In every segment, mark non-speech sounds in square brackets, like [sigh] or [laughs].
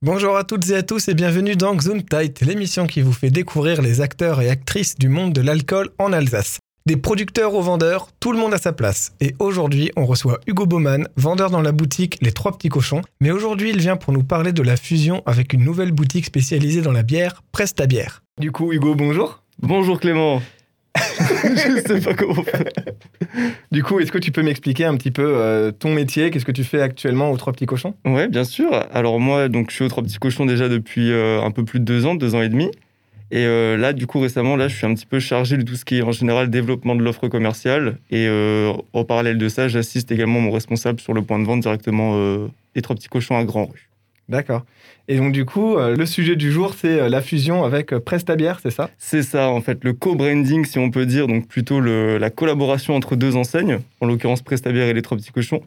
Bonjour à toutes et à tous et bienvenue dans Gesundheit, l'émission qui vous fait découvrir les acteurs et actrices du monde de l'alcool en Alsace. Des producteurs aux vendeurs, tout le monde a sa place. Et aujourd'hui, on reçoit Hugo Baumann, vendeur dans la boutique Les Trois Petits Cochons. Mais aujourd'hui, il vient pour nous parler de la fusion avec une nouvelle boutique spécialisée dans la bière, Presta Bière. Du coup, Hugo, bonjour. Bonjour Clément. [laughs] [laughs] je sais pas comment faire. Du coup, est-ce que tu peux m'expliquer un petit peu euh, ton métier? Qu'est-ce que tu fais actuellement aux Trois Petits Cochons? Ouais, bien sûr. Alors moi, donc, je suis aux Trois Petits Cochons déjà depuis euh, un peu plus de deux ans, deux ans et demi. Et euh, là, du coup, récemment, là, je suis un petit peu chargé de tout ce qui est en général développement de l'offre commerciale. Et en parallèle de ça, j'assiste également mon responsable sur le point de vente directement des trois petits cochons à Grand Rue. D'accord. Et donc, du coup, euh, le sujet du jour, c'est euh, la fusion avec euh, Prestabière, c'est ça? C'est ça, en fait, le co-branding, si on peut dire, donc plutôt le- la collaboration entre deux enseignes, en l'occurrence Prestabière et les trois petits cochons,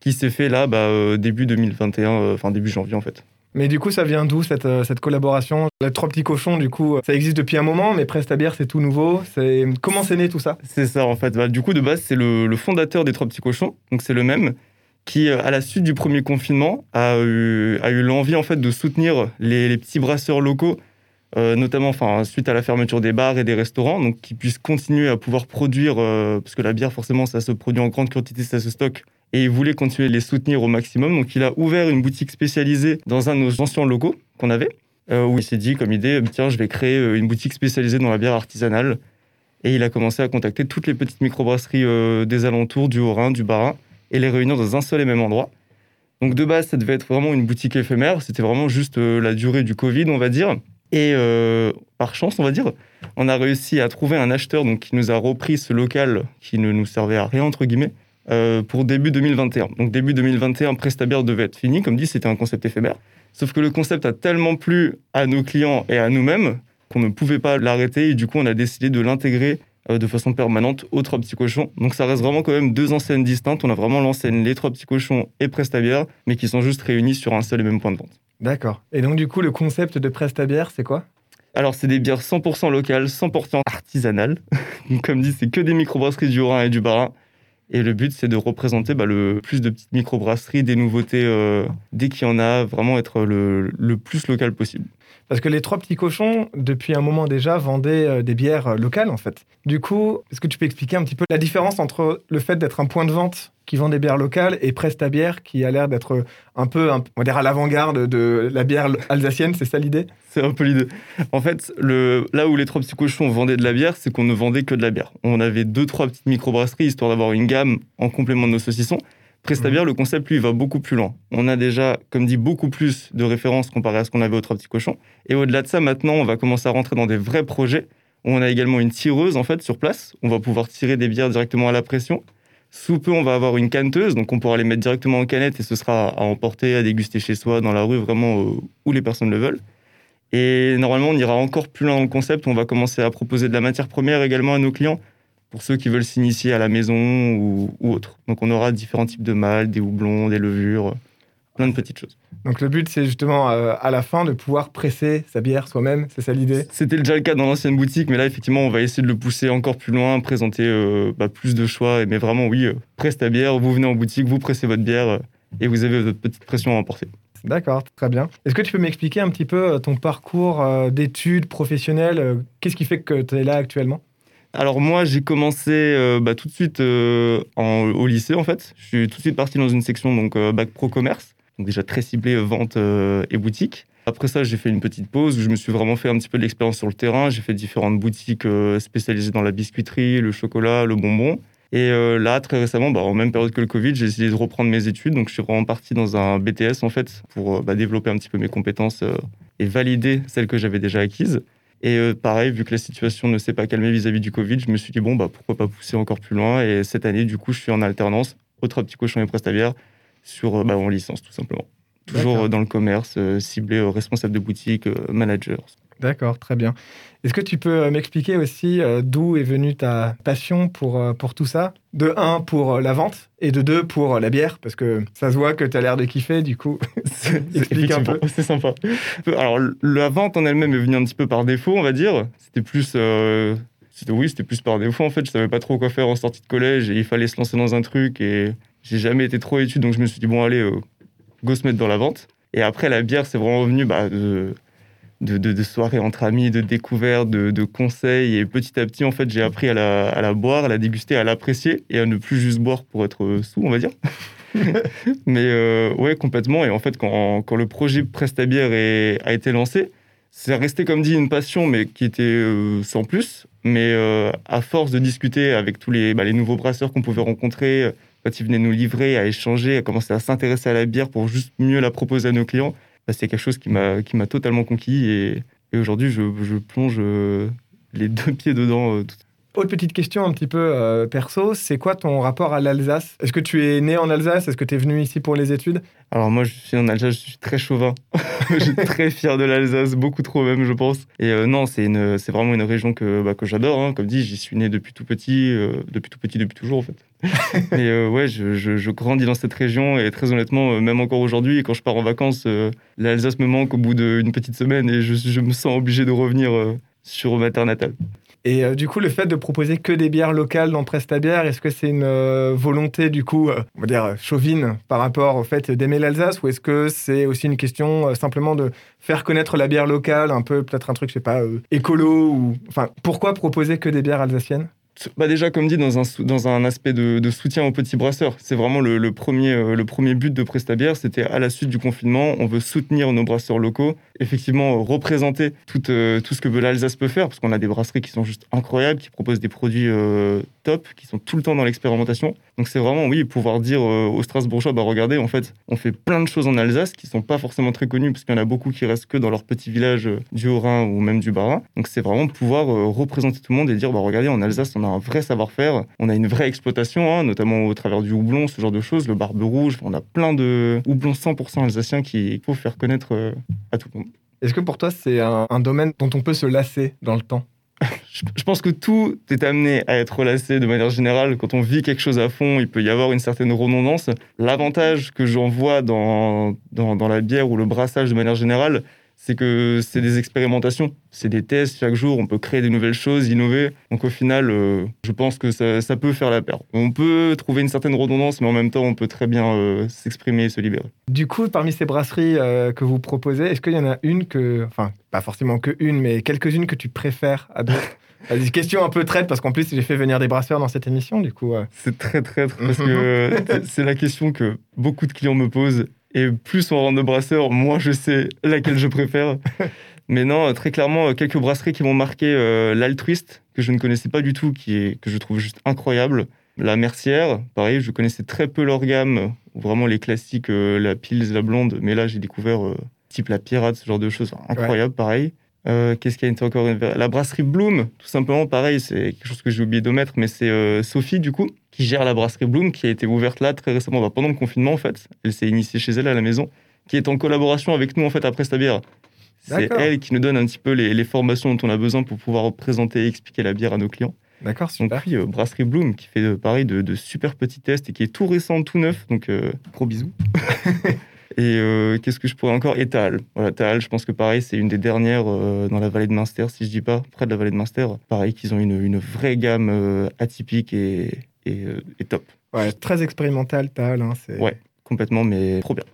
qui s'est fait là, bah, début 2021, euh, enfin début janvier en fait. Mais du coup, ça vient d'où cette, cette collaboration? Les Trois Petits Cochons, du coup, ça existe depuis un moment, mais Prestabière, c'est tout nouveau. C'est Comment c'est né tout ça? C'est ça, en fait. Bah, du coup, de base, c'est le, le fondateur des Trois Petits Cochons, donc c'est le même, qui, euh, à la suite du premier confinement, a eu, l'envie, en fait, de soutenir les, petits brasseurs locaux, euh, notamment, suite à la fermeture des bars et des restaurants, donc qui puissent continuer à pouvoir produire, euh, parce que la bière, forcément, ça se produit en grande quantité, ça se stocke, et il voulait continuer de les soutenir au maximum, donc il a ouvert une boutique spécialisée dans un de nos anciens locaux qu'on avait, où il s'est dit, comme idée, tiens, je vais créer une boutique spécialisée dans la bière artisanale, et il a commencé à contacter toutes les petites microbrasseries des alentours, du Haut-Rhin, du Bas-Rhin, et les réunir dans un seul et même endroit. Donc de base, ça devait être vraiment une boutique éphémère. C'était vraiment juste euh, la durée du Covid, on va dire. Et euh, par chance, on va dire, on a réussi à trouver un acheteur donc, qui nous a repris ce local qui ne nous servait à rien, entre guillemets, euh, pour début 2021. Donc début 2021, Prestabière devait être fini. Comme dit, c'était un concept éphémère. Sauf que le concept a tellement plu à nos clients et à nous-mêmes qu'on ne pouvait pas l'arrêter. Et du coup, on a décidé de l'intégrer de façon permanente aux Trois Petits Cochons. Donc ça reste vraiment quand même deux enseignes distinctes. On a vraiment l'enseigne Les Trois Petits Cochons et Prestabière, mais qui sont juste réunis sur un seul et même point de vente. D'accord. Et donc, du coup, le concept de Prestabière, c'est quoi? Alors, c'est des bières 100% locales, 100% artisanales. [laughs] Donc, Comme dit, c'est que des microbrasseries du Rhin et du Bas-Rhin. Et le but, c'est de représenter bah, le plus de petites microbrasseries, des nouveautés euh, dès qu'il y en a, vraiment être le, le plus local possible. Parce que les Trois Petits Cochons, depuis un moment déjà, vendaient euh, des bières euh, locales, en fait. Du coup, est-ce que tu peux expliquer un petit peu la différence entre le fait d'être un point de vente qui vend des bières locales et Prestabière qui a l'air d'être un peu, on va dire, à l'avant-garde de la bière alsacienne, c'est ça l'idée? C'est un peu l'idée. En fait, là où les trois petits cochons vendaient de la bière, c'est qu'on ne vendait que de la bière. On avait deux, trois petites microbrasseries histoire d'avoir une gamme en complément de nos saucissons. Prestabière, le concept, lui, va beaucoup plus loin. On a déjà, comme dit, beaucoup plus de références comparé à ce qu'on avait aux trois petits cochons. Et au-delà de ça, maintenant, on va commencer à rentrer dans des vrais projets où on a également une tireuse, en fait, sur place. On va pouvoir tirer des bières directement à la pression. Sous peu, on va avoir une canteuse, donc on pourra les mettre directement en canette et ce sera à emporter, à déguster chez soi, dans la rue, vraiment euh, où les personnes le veulent. Et normalement, on ira encore plus loin dans le concept. On va commencer à proposer de la matière première également à nos clients pour ceux qui veulent s'initier à la maison ou, ou autre. Donc, on aura différents types de mâles, des houblons, des levures, plein de petites choses. Donc le but, c'est justement euh, à la fin de pouvoir presser sa bière soi-même, c'est ça l'idée? C'était déjà le cas dans l'ancienne boutique, mais là, effectivement, on va essayer de le pousser encore plus loin, présenter euh, bah, plus de choix. Mais vraiment, oui, euh, presse ta bière, vous venez en boutique, vous pressez votre bière et vous avez votre petite pression à emporter. D'accord, très bien. Est-ce que tu peux m'expliquer un petit peu ton parcours d'études professionnelles Qu'est-ce qui fait que tu es là actuellement? Alors moi, j'ai commencé euh, bah, tout de suite euh, au lycée, en fait. Je suis tout de suite parti dans une section donc euh, bac pro commerce, donc déjà très ciblée vente et boutique. Après ça, j'ai fait une petite pause où je me suis vraiment fait un petit peu de l'expérience sur le terrain. J'ai fait différentes boutiques spécialisées dans la biscuiterie, le chocolat, le bonbon. Et là, très récemment, bah, en même période que le Covid, j'ai décidé de reprendre mes études. Donc, je suis vraiment parti dans un BTS, en fait, pour bah, développer un petit peu mes compétences et valider celles que j'avais déjà acquises. Et euh, pareil, vu que la situation ne s'est pas calmée vis-à-vis du Covid, je me suis dit, bon, bah, pourquoi pas pousser encore plus loin. Et cette année, du coup, je suis en alternance au Trois Petits Cochons et Prestabière sur, euh, bah, en licence, tout simplement. Toujours euh, dans le commerce, ciblé responsable de boutique, manager. D'accord, très bien. Est-ce que tu peux euh, m'expliquer aussi euh, d'où est venue ta passion pour, euh, pour tout ça? De un, pour euh, la vente, et de deux, pour euh, la bière, parce que ça se voit que tu as l'air de kiffer, du coup. [laughs] Explique un peu. [laughs] C'est sympa. Alors, la vente en elle-même est venue un petit peu par défaut, on va dire. C'était plus. euh, c'était- oui, c'était plus par défaut en fait. Je savais pas trop quoi faire en sortie de collège et il fallait se lancer dans un truc. Et j'ai jamais été trop étude, donc je me suis dit, bon, allez, go se mettre dans la vente. Et après, la bière, c'est vraiment venu bah, de, de, soirées entre amis, de découvertes, de, conseils. Et petit à petit, en fait, j'ai appris à la, boire, à la déguster, à l'apprécier et à ne plus juste boire pour être sous, on va dire. [laughs] Mais euh, ouais, complètement. Et en fait, quand, quand le projet Presta Bière a été lancé, c'est resté, comme dit, une passion, mais qui était euh, sans plus. Mais euh, à force de discuter avec tous les, bah, les nouveaux brasseurs qu'on pouvait rencontrer, quand ils venaient nous livrer, à échanger, à commencer à s'intéresser à la bière pour juste mieux la proposer à nos clients, c'est quelque chose qui m'a totalement conquis et, aujourd'hui je, je, plonge euh, les deux pieds dedans. Euh, autre petite question un petit peu euh, perso, c'est quoi ton rapport à l'Alsace? Est-ce que tu es né en Alsace? Est-ce que tu es venu ici pour les études? Alors moi je suis en Alsace, je suis très chauvin. [laughs] je suis très fier de l'Alsace, beaucoup trop même je pense. Et non, c'est vraiment une région que, bah, que j'adore. Hein. Comme dit, j'y suis né depuis tout petit, depuis tout petit, depuis toujours en fait. [laughs] et euh, ouais, je, je, grandis dans cette région et très honnêtement, euh, même encore aujourd'hui, quand je pars en vacances, euh, l'Alsace me manque au bout d'une petite semaine et je, je, me sens obligé de revenir sur ma terre natale. Et du coup, le fait de proposer que des bières locales dans Presta Bière, est-ce que c'est une volonté, du coup, on va dire, chauvine par rapport au fait d'aimer l'Alsace ou est-ce que c'est aussi une question simplement de faire connaître la bière locale, un peu peut-être un truc, je sais pas, écolo ou... Enfin, pourquoi proposer que des bières alsaciennes? Bah déjà, comme dit, dans un, dans un aspect de, soutien aux petits brasseurs. C'est vraiment le, premier, euh, le premier but de Prestabière. C'était à la suite du confinement, on veut soutenir nos brasseurs locaux, effectivement euh, représenter tout, euh, tout ce que l'Alsace peut faire, parce qu'on a des brasseries qui sont juste incroyables, qui proposent des produits top, qui sont tout le temps dans l'expérimentation. Donc c'est vraiment, oui, pouvoir dire aux Strasbourgeois, bah regardez, en fait, on fait plein de choses en Alsace qui sont pas forcément très connues, parce qu'il y en a beaucoup qui restent que dans leur petit village du Haut-Rhin ou même du Bas-Rhin. Donc c'est vraiment pouvoir représenter tout le monde et dire, bah regardez, en Alsace, on a un vrai savoir-faire, on a une vraie exploitation, hein, notamment au travers du houblon, ce genre de choses, le barbe rouge, on a plein de houblons 100% alsaciens qu'il faut faire connaître euh, à tout le monde. Est-ce que pour toi, c'est un, domaine dont on peut se lasser dans le temps? [laughs] Je pense que tout est amené à être lassé de manière générale. Quand on vit quelque chose à fond, il peut y avoir une certaine redondance. L'avantage que j'en vois dans, dans, dans, la bière ou le brassage de manière générale, c'est que c'est des expérimentations, c'est des tests chaque jour, on peut créer des nouvelles choses, innover. Donc au final, euh, je pense que ça, peut faire la paire. On peut trouver une certaine redondance, mais en même temps, on peut très bien euh, s'exprimer et se libérer. Du coup, parmi ces brasseries euh, que vous proposez, est-ce qu'il y en a une que, enfin, pas forcément que une, mais quelques-unes que tu préfères à d'autres [laughs] Des questions un peu traite parce qu'en plus j'ai fait venir des brasseurs dans cette émission du coup. C'est très traître parce [laughs] que c'est la question que beaucoup de clients me posent et plus on rentre de brasseurs, moins je sais laquelle je préfère. [laughs] Mais non, très clairement, quelques brasseries qui m'ont marqué euh, l'altruiste, que je ne connaissais pas du tout, qui est, que je trouve juste incroyable. La Mercière, pareil, je connaissais très peu leur gamme, vraiment les classiques, euh, la Pils, la Blonde, mais là j'ai découvert euh, type la Pirate, ce genre de choses, incroyable, pareil. Qu'est-ce qu'il y a encore? La brasserie Bloom, tout simplement, pareil, c'est quelque chose que j'ai oublié de mettre, mais c'est Sophie, du coup, qui gère la brasserie Bloom, qui a été ouverte là très récemment, bah, pendant le confinement en fait. Elle s'est initiée chez elle à la maison, qui est en collaboration avec nous en fait après bière. C'est elle qui nous donne un petit peu les, formations dont on a besoin pour pouvoir présenter et expliquer la bière à nos clients. D'accord, super. Donc oui, euh, Brasserie Bloom qui fait euh, pareil de, super petits tests et qui est tout récent, tout neuf. Donc euh, gros bisous. [laughs] et qu'est-ce que je pourrais encore? Et Taal. Voilà, Taal, je pense que pareil, c'est une des dernières dans la vallée de Munster, si je dis pas, près de la vallée de Munster. Pareil, qu'ils ont une, une vraie gamme atypique et, euh, et, top. Ouais, très expérimental, Tal. Hein, ouais, complètement, mais trop bien.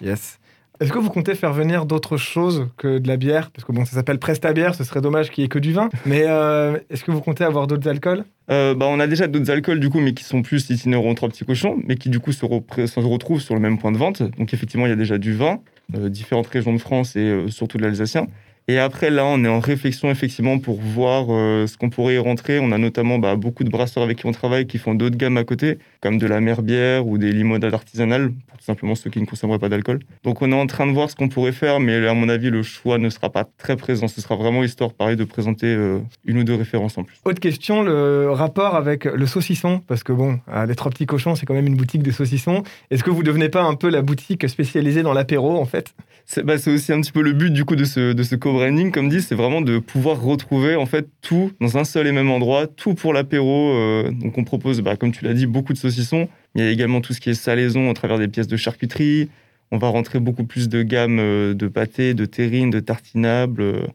Yes. Est-ce que vous comptez faire venir d'autres choses que de la bière? Parce que bon, ça s'appelle Presta Bière, ce serait dommage qu'il n'y ait que du vin. [laughs] Mais euh, est-ce que vous comptez avoir d'autres alcools? Euh, bah, On a déjà d'autres alcools, du coup, mais qui sont plus itinérants trois petits cochons, mais qui, du coup, se, se, retrouvent sur le même point de vente. Donc, effectivement, il y a déjà du vin, différentes régions de France et surtout de l'Alsacien. Et après, là, on est en réflexion effectivement pour voir euh, ce qu'on pourrait y rentrer. On a notamment bah, beaucoup de brasseurs avec qui on travaille qui font d'autres gammes à côté, comme de la mer bière ou des limonades artisanales, pour tout simplement ceux qui ne consommeraient pas d'alcool. Donc on est en train de voir ce qu'on pourrait faire, mais à mon avis, le choix ne sera pas très présent. Ce sera vraiment histoire, pareil, de présenter euh, une ou deux références en plus. Autre question, le rapport avec le saucisson, parce que bon, les trois petits cochons, c'est quand même une boutique de saucissons. Est-ce que vous devenez pas un peu la boutique spécialisée dans l'apéro, en fait? C'est bah, aussi un petit peu le but du coup de ce, de ce co-branding, comme dit, c'est vraiment de pouvoir retrouver en fait tout dans un seul et même endroit, tout pour l'apéro. Euh, donc on propose, bah, comme tu l'as dit, beaucoup de saucissons. Il y a également tout ce qui est salaison à travers des pièces de charcuterie. On va rentrer beaucoup plus de gamme euh, de pâtés, de terrines, de tartinables, euh,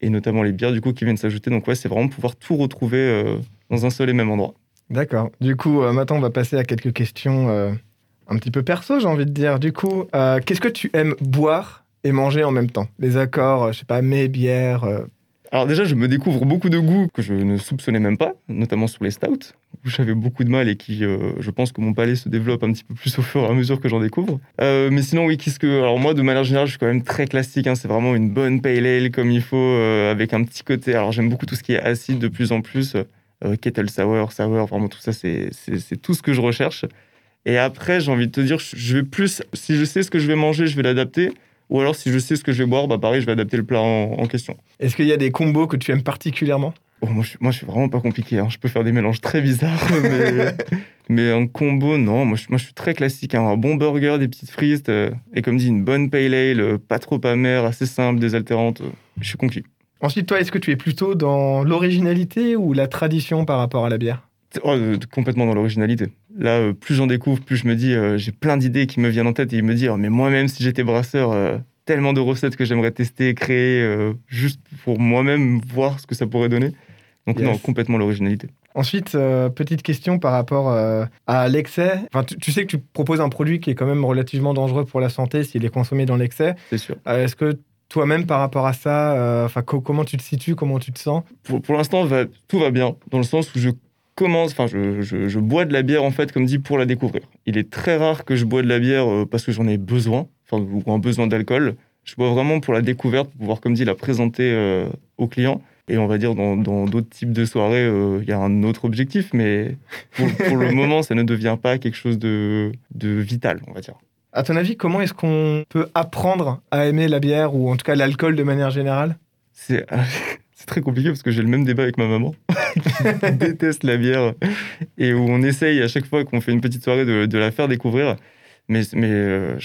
et notamment les bières du coup qui viennent s'ajouter. Donc ouais, c'est vraiment pouvoir tout retrouver dans un seul et même endroit. D'accord. Du coup, maintenant, on va passer à quelques questions un petit peu perso, j'ai envie de dire. Du coup, euh, qu'est-ce que tu aimes boire et manger en même temps? Les accords, euh, je sais pas, mets, bière. euh, Alors déjà, je me découvre beaucoup de goûts que je ne soupçonnais même pas, notamment sur les stouts, où j'avais beaucoup de mal et qui, je pense que mon palais se développe un petit peu plus au fur et à mesure que j'en découvre. Mais sinon, oui, qu'est-ce que... Alors moi, de manière générale, je suis quand même très classique, hein, c'est vraiment une bonne pale ale comme il faut, avec un petit côté... Alors j'aime beaucoup tout ce qui est acide de plus en plus, kettle sour, sour, vraiment tout ça, c'est tout ce que je recherche. Et après, j'ai envie de te dire, je vais plus... Si je sais ce que je vais manger, je vais l'adapter. Ou alors, si je sais ce que je vais boire, bah pareil, je vais adapter le plat en- en question. Est-ce qu'il y a des combos que tu aimes particulièrement? Oh, moi, je, suis- moi, je suis vraiment pas compliqué. hein. Je peux faire des mélanges très bizarres, [laughs] mais, mais un combo, non. Moi, je, moi, je suis très classique. hein. Un bon burger, des petites frites, euh, et comme dit, une bonne pale ale, euh, pas trop amère, assez simple, désaltérante. euh, je suis conquis. Ensuite, toi, est-ce que tu es plutôt dans l'originalité ou la tradition par rapport à la bière? Oh, euh, complètement dans l'originalité. Là, euh, plus j'en découvre, plus je me dis, euh, j'ai plein d'idées qui me viennent en tête et me dire, mais moi-même, si j'étais brasseur, euh, tellement de recettes que j'aimerais tester, créer, juste pour moi-même voir ce que ça pourrait donner. Donc, Yes. non, complètement l'originalité. Ensuite, euh, petite question par rapport euh, à l'excès. Enfin, tu, tu sais que tu proposes un produit qui est quand même relativement dangereux pour la santé s'il est consommé dans l'excès. C'est sûr. Euh, Est-ce que toi-même, par rapport à ça, enfin, co- comment tu te situes, comment tu te sens? Pour, pour l'instant, tout va bien, dans le sens où je commence, enfin, je, je- je bois de la bière, en fait, comme dit, pour la découvrir. Il est très rare que je bois de la bière euh, parce que j'en ai besoin, enfin, ou un besoin d'alcool. Je bois vraiment pour la découverte, pour pouvoir, comme dit, la présenter euh, aux clients. Et on va dire, dans d'autres types de soirées, euh, il y a un autre objectif, mais [laughs] pour, pour le moment, ça ne devient pas quelque chose de, de vital, on va dire. À ton avis, comment est-ce qu'on peut apprendre à aimer la bière ou en tout cas l'alcool de manière générale? C'est c'est très compliqué parce que j'ai le même débat avec ma maman [laughs] qui déteste la bière et où on essaye à chaque fois qu'on fait une petite soirée de, la faire découvrir. Mais, euh,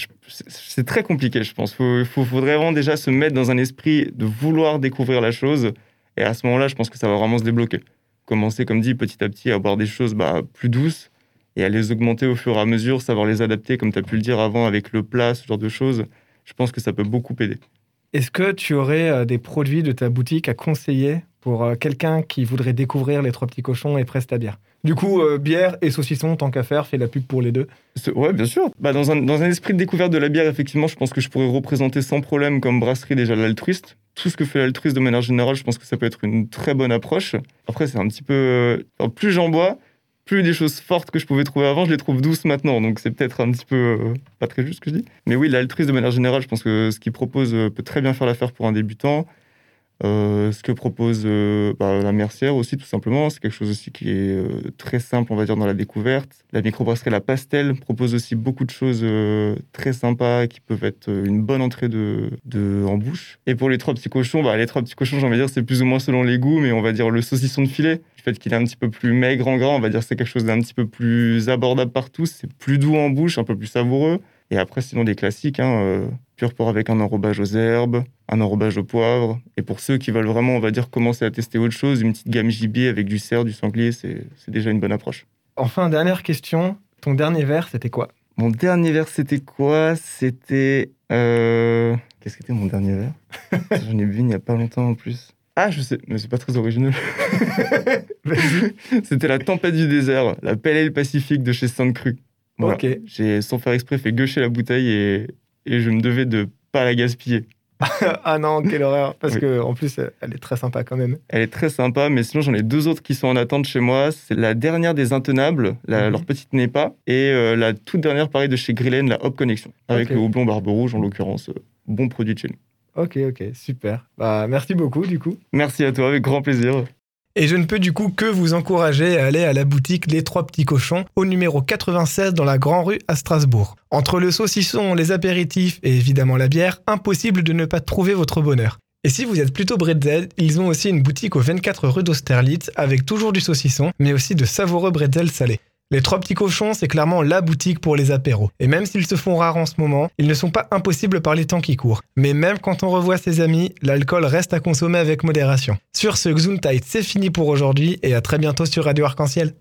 c'est- très compliqué, je pense. Il faudrait vraiment déjà se mettre dans un esprit de vouloir découvrir la chose. Et à ce moment-là, je pense que ça va vraiment se débloquer. Commencer, comme dit, petit à petit à boire des choses bah, plus douces et à les augmenter au fur et à mesure, savoir les adapter, comme tu as pu le dire avant avec le plat, ce genre de choses. Je pense que ça peut beaucoup aider. Est-ce que tu aurais euh, des produits de ta boutique à conseiller pour euh, quelqu'un qui voudrait découvrir les trois petits cochons et presse ta bière? Du coup, euh, bière et saucisson, tant qu'à faire, fais la pub pour les deux. Ouais, bien sûr. Bah, dans, un, dans un esprit de découverte de la bière, effectivement, je pense que je pourrais représenter sans problème comme brasserie déjà l'altruiste. Tout ce que fait l'altruiste de manière générale, je pense que ça peut être une très bonne approche. Après, c'est un petit peu. plus j'en bois, plus des choses fortes que je pouvais trouver avant, je les trouve douces maintenant. Donc, c'est peut-être un petit peu euh, pas très juste ce que je dis. Mais oui, l'altruiste de manière générale, je pense que ce qu'il propose euh, peut très bien faire l'affaire pour un débutant. Euh, ce que propose euh, bah, la Mercière aussi, tout simplement, c'est quelque chose aussi qui est euh, très simple, on va dire, dans la découverte. La microbrasserie La Pastel propose aussi beaucoup de choses très sympas qui peuvent être une bonne entrée de, de- en bouche. Et pour les trois petits cochons, bah, les trois petits cochons, j'ai envie de dire, c'est plus ou moins selon les goûts, mais on va dire le saucisson de filet. Du fait qu'il est un petit peu plus maigre en gras, on va dire c'est quelque chose d'un petit peu plus abordable par tous, c'est plus doux en bouche, un peu plus savoureux. Et après, sinon, des classiques, hein, euh, pur porc avec un enrobage aux herbes, un enrobage au poivre. Et pour ceux qui veulent vraiment, on va dire, commencer à tester autre chose, une petite gamme gibier avec du cerf, du sanglier, c'est déjà une bonne approche. Enfin, dernière question. Ton dernier verre, c'était quoi? Mon dernier verre, c'était quoi? C'était. euh, Qu'est-ce que c'était mon dernier verre? [laughs] J'en ai bu il n'y a pas longtemps en plus. Ah, je sais, mais c'est pas très original. [laughs] [laughs] c'était la tempête du désert, la pelle ale pacifique de chez Sainte Cru. Voilà. Ok. J'ai, sans faire exprès, fait gaucher la bouteille et, et je me devais de pas la gaspiller. [laughs] ah non, quelle horreur. Parce Oui. que en plus, elle est très sympa quand même. Elle est très sympa, mais sinon j'en ai deux autres qui sont en attente chez moi. C'est la dernière des Intenables, la- Mhm. leur petite NEPA, et euh, la toute dernière, pareil, de chez Grillen, la Hop Connection, avec le houblon Barbe Rouge en l'occurrence. euh, bon produit de chez nous. Ok, ok, super. Bah, merci beaucoup du coup. Merci à toi, avec grand plaisir. Et je ne peux du coup que vous encourager à aller à la boutique Les Trois Petits Cochons au numéro 96 dans la Grand Rue à Strasbourg. Entre le saucisson, les apéritifs et évidemment la bière, impossible de ne pas trouver votre bonheur. Et si vous êtes plutôt bretzel, ils ont aussi une boutique au 24 rue d'Austerlitz avec toujours du saucisson, mais aussi de savoureux bretzels salés. Les Trois Petits Cochons, c'est clairement la boutique pour les apéros. Et même s'ils se font rares en ce moment, ils ne sont pas impossibles par les temps qui courent. Mais même quand on revoit ses amis, l'alcool reste à consommer avec modération. Sur ce Gesundheit, c'est fini pour aujourd'hui et à très bientôt sur Radio Arc-en-Ciel.